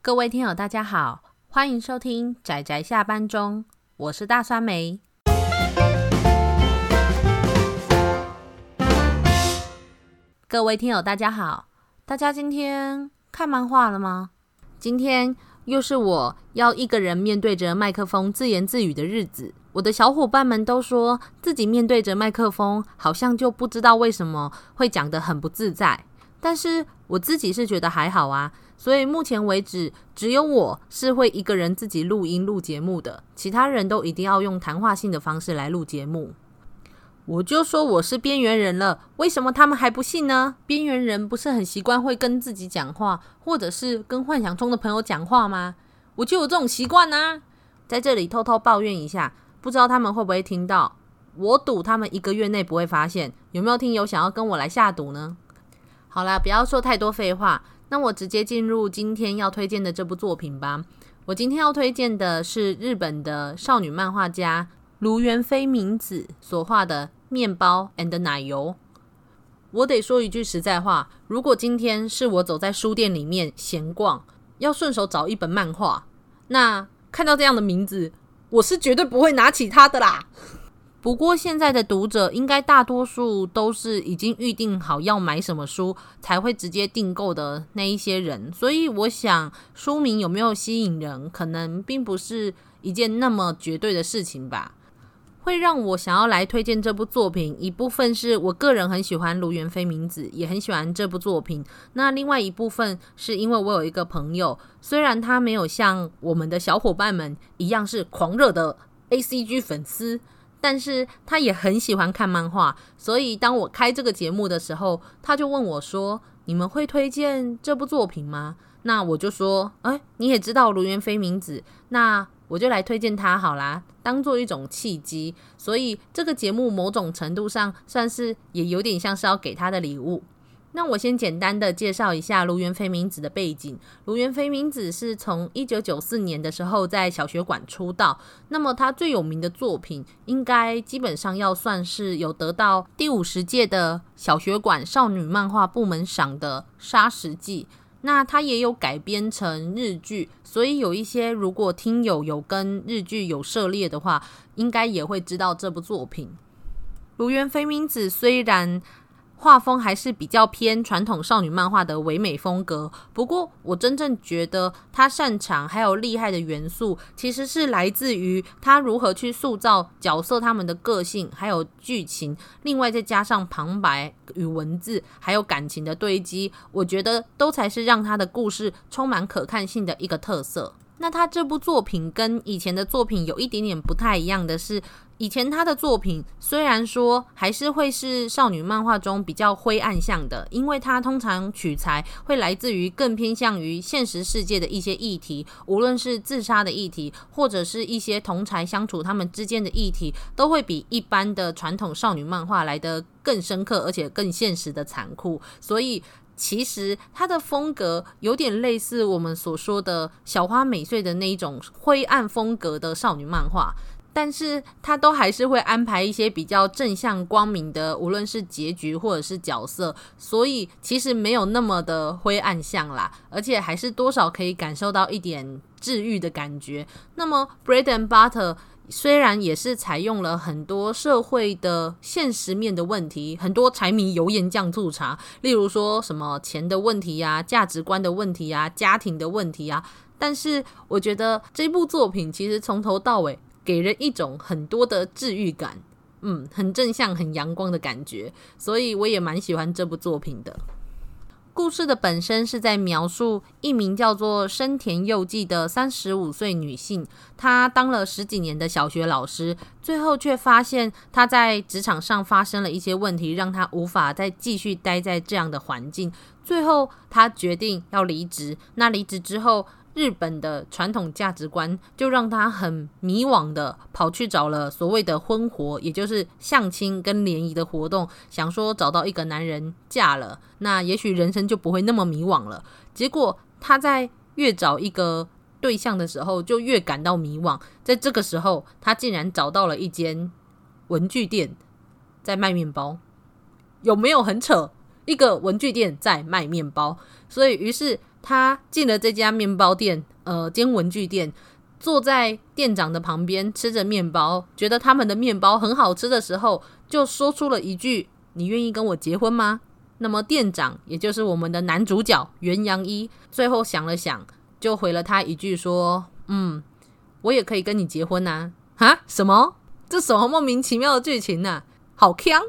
各位听友，大家好，欢迎收听宅宅下班中，我是大酸梅。各位听友，大家好，大家今天看漫画了吗？今天又是我要一个人面对着麦克风自言自语的日子。我的小伙伴们都说自己面对着麦克风，好像就不知道为什么会讲得很不自在。但是我自己是觉得还好啊。所以目前为止，只有我是会一个人自己录音录节目的，其他人都一定要用谈话性的方式来录节目。我就说我是边缘人了，为什么他们还不信呢？边缘人不是很习惯会跟自己讲话，或者是跟幻想中的朋友讲话吗？我就有这种习惯啊，在这里偷偷抱怨一下，不知道他们会不会听到？我赌他们一个月内不会发现。有没有听友想要跟我来下赌呢？好啦，不要说太多废话。那我直接进入今天要推荐的这部作品吧。我今天要推荐的是日本的少女漫画家卢原飞明子所画的《面包 and 奶油》。我得说一句实在话，如果今天是我走在书店里面闲逛，要顺手找一本漫画，那看到这样的名字，我是绝对不会拿起它的啦。不过现在的读者应该大多数都是已经预定好要买什么书才会直接订购的那一些人，所以我想书名有没有吸引人，可能并不是一件那么绝对的事情吧。会让我想要来推荐这部作品，一部分是我个人很喜欢卢元飞明子，也很喜欢这部作品。那另外一部分是因为我有一个朋友，虽然他没有像我们的小伙伴们一样是狂热的 ACG 粉丝。但是他也很喜欢看漫画，所以当我开这个节目的时候，他就问我说：“你们会推荐这部作品吗？”那我就说：“哎，你也知道卢元飞名字，那我就来推荐他好啦，当做一种契机。所以这个节目某种程度上算是也有点像是要给他的礼物。”那我先简单的介绍一下芦原妃明子的背景。芦原妃明子是从一九九四年的时候在小学馆出道。那么她最有名的作品，应该基本上要算是有得到第五十届的小学馆少女漫画部门赏的《沙石记》。那他也有改编成日剧，所以有一些如果听友有跟日剧有涉猎的话，应该也会知道这部作品。芦原妃明子虽然画风还是比较偏传统少女漫画的唯美风格，不过我真正觉得她擅长还有厉害的元素，其实是来自于她如何去塑造角色他们的个性，还有剧情，另外再加上旁白与文字，还有感情的堆积，我觉得都才是让她的故事充满可看性的一个特色。那他这部作品跟以前的作品有一点点不太一样的是，以前他的作品虽然说还是会是少女漫画中比较灰暗向的，因为他通常取材会来自于更偏向于现实世界的一些议题，无论是自杀的议题，或者是一些同才相处他们之间的议题，都会比一般的传统少女漫画来得更深刻，而且更现实的残酷，所以。其实它的风格有点类似我们所说的小花美穗的那一种灰暗风格的少女漫画，但是它都还是会安排一些比较正向光明的，无论是结局或者是角色，所以其实没有那么的灰暗向啦，而且还是多少可以感受到一点治愈的感觉。那么，Bread and Butter。虽然也是采用了很多社会的现实面的问题，很多柴米油盐酱醋茶，例如说什么钱的问题呀、价值观的问题呀、家庭的问题呀，但是我觉得这部作品其实从头到尾给人一种很多的治愈感，嗯，很正向、很阳光的感觉，所以我也蛮喜欢这部作品的。故事的本身是在描述一名叫做深田佑纪的三十五岁女性，她当了十几年的小学老师，最后却发现她在职场上发生了一些问题，让她无法再继续待在这样的环境。最后，她决定要离职。那离职之后，日本的传统价值观就让他很迷惘的跑去找了所谓的婚活，也就是相亲跟联谊的活动，想说找到一个男人嫁了，那也许人生就不会那么迷惘了。结果他在越找一个对象的时候，就越感到迷惘。在这个时候，他竟然找到了一间文具店，在卖面包，有没有很扯？一个文具店在卖面包，所以于是。他进了这家面包店，呃，兼文具店，坐在店长的旁边吃着面包，觉得他们的面包很好吃的时候，就说出了一句：“你愿意跟我结婚吗？”那么店长，也就是我们的男主角袁阳一，最后想了想，就回了他一句说：“嗯，我也可以跟你结婚呐。”哈？什么？这什么莫名其妙的剧情呢？好锵！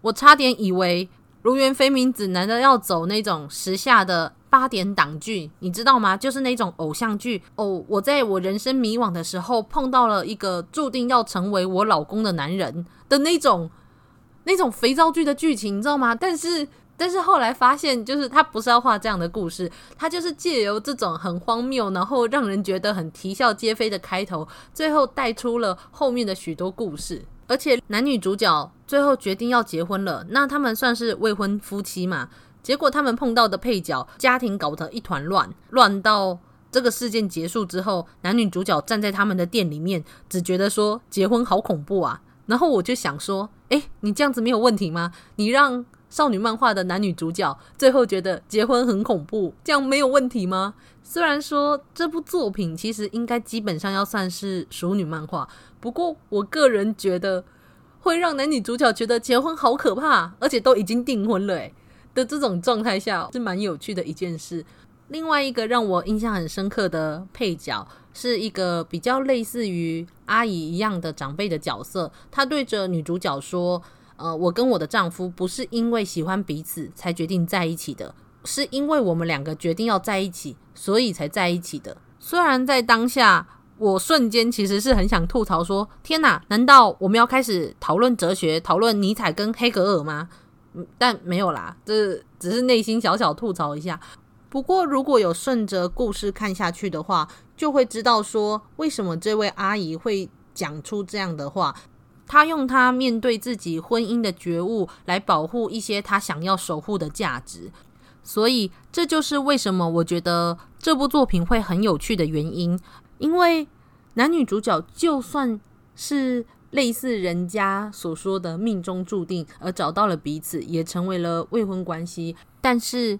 我差点以为《如原非明子》难道要走那种时下的八点档剧？你知道吗？就是那种偶像剧哦。我在我人生迷惘的时候，碰到了一个注定要成为我老公的男人的那种。那种肥皂剧的剧情，你知道吗？但是，但是后来发现，就是他不是要画这样的故事，他就是借由这种很荒谬，然后让人觉得很啼笑皆非的开头，最后带出了后面的许多故事。而且男女主角最后决定要结婚了，那他们算是未婚夫妻嘛？结果他们碰到的配角家庭搞得一团乱，乱到这个事件结束之后，男女主角站在他们的店里面，只觉得说结婚好恐怖啊。然后我就想说，诶，你这样子没有问题吗？你让少女漫画的男女主角最后觉得结婚很恐怖，这样没有问题吗？虽然说这部作品其实应该基本上要算是熟女漫画，不过我个人觉得会让男女主角觉得结婚好可怕，而且都已经订婚了，诶的这种状态下是蛮有趣的一件事。另外一个让我印象很深刻的配角，是一个比较类似于阿姨一样的长辈的角色。她对着女主角说：“呃，我跟我的丈夫不是因为喜欢彼此才决定在一起的，是因为我们两个决定要在一起，所以才在一起的。”虽然在当下，我瞬间其实是很想吐槽说：“天哪，难道我们要开始讨论哲学，讨论尼采跟黑格尔吗？”但没有啦，这只是内心小小吐槽一下。不过，如果有顺着故事看下去的话，就会知道说，为什么这位阿姨会讲出这样的话。她用她面对自己婚姻的觉悟来保护一些她想要守护的价值。所以，这就是为什么我觉得这部作品会很有趣的原因。因为男女主角就算是类似人家所说的命中注定而找到了彼此，也成为了未婚关系，但是。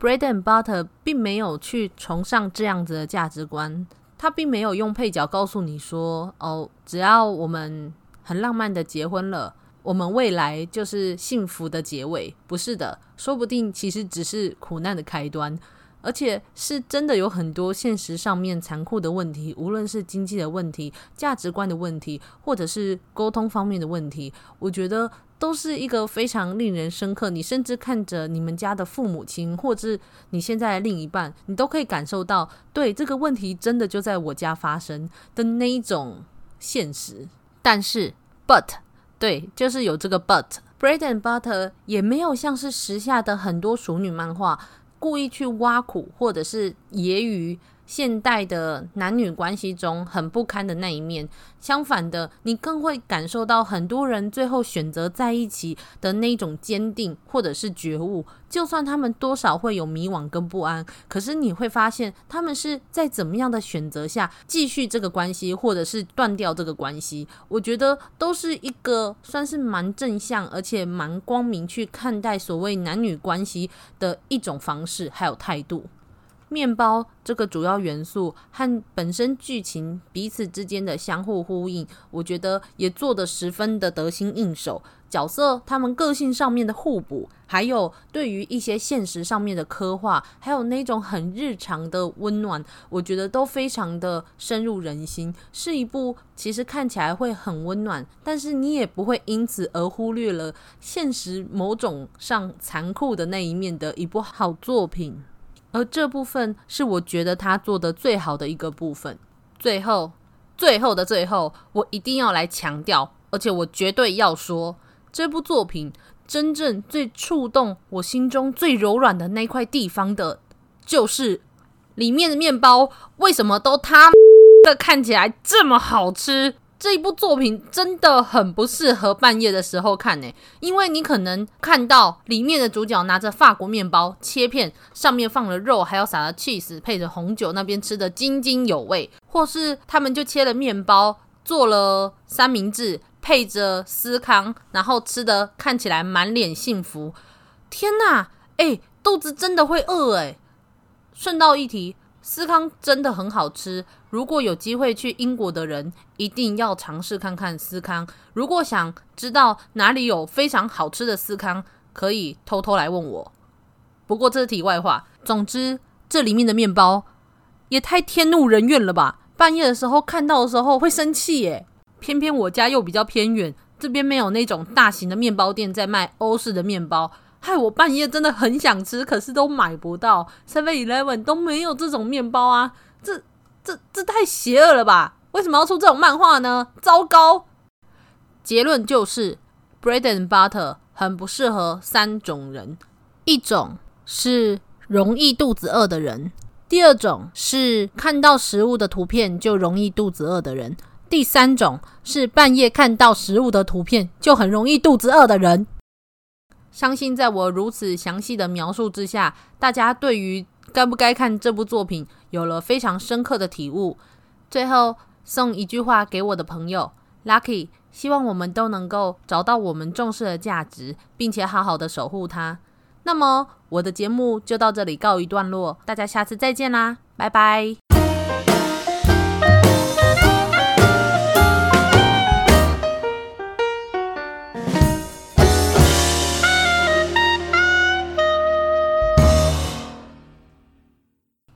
Bread and Butter 并没有去崇尚这样子的价值观，他并没有用配角告诉你说：“哦，只要我们很浪漫的结婚了，我们未来就是幸福的结尾。”不是的，说不定其实只是苦难的开端。而且是真的有很多现实上面残酷的问题，无论是经济的问题、价值观的问题，或者是沟通方面的问题，我觉得都是一个非常令人深刻。你甚至看着你们家的父母亲，或者你现在的另一半，你都可以感受到，对，这个问题真的就在我家发生的那一种现实。但是，but，对，就是有这个 but，Bread and Butter 也没有像是时下的很多熟女漫画。故意去挖苦，或者是揶揄现代的男女关系中很不堪的那一面。相反的，你更会感受到很多人最后选择在一起的那种坚定，或者是觉悟。就算他们多少会有迷惘跟不安，可是你会发现他们是在怎么样的选择下继续这个关系，或者是断掉这个关系。我觉得都是一个算是蛮正向，而且蛮光明去看待所谓男女关系的一种方式，还有态度。面包这个主要元素和本身剧情彼此之间的相互呼应，我觉得也做得十分的得心应手。角色他们个性上面的互补，还有对于一些现实上面的刻画，还有那种很日常的温暖，我觉得都非常的深入人心。是一部其实看起来会很温暖，但是你也不会因此而忽略了现实某种上残酷的那一面的一部好作品。而这部分是我觉得他做的最好的一个部分。最后，最后的最后，我一定要来强调，而且我绝对要说，这部作品真正最触动我心中最柔软的那块地方的，就是里面的面包为什么都他的看起来这么好吃。这一部作品真的很不适合半夜的时候看呢，因为你可能看到里面的主角拿着法国面包切片，上面放了肉，还要撒了 cheese，配着红酒，那边吃得津津有味；或是他们就切了面包，做了三明治，配着司康，然后吃得看起来满脸幸福。天哪，哎，肚子真的会饿哎！顺道一提，司康真的很好吃。如果有机会去英国的人，一定要尝试看看司康。如果想知道哪里有非常好吃的司康，可以偷偷来问我。不过这是题外话。总之，这里面的面包也太天怒人怨了吧！半夜的时候看到的时候会生气耶。偏偏我家又比较偏远，这边没有那种大型的面包店在卖欧式的面包。害我半夜真的很想吃，可是都买不到，Seven Eleven 都没有这种面包啊！这、这、这太邪恶了吧？为什么要出这种漫画呢？糟糕！结论就是，Bread and Butter 很不适合三种人：一种是容易肚子饿的人；第二种是看到食物的图片就容易肚子饿的人；第三种是半夜看到食物的图片就很容易肚子饿的人。相信在我如此详细的描述之下，大家对于该不该看这部作品有了非常深刻的体悟。最后送一句话给我的朋友 Lucky，希望我们都能够找到我们重视的价值，并且好好的守护它。那么我的节目就到这里告一段落，大家下次再见啦，拜拜。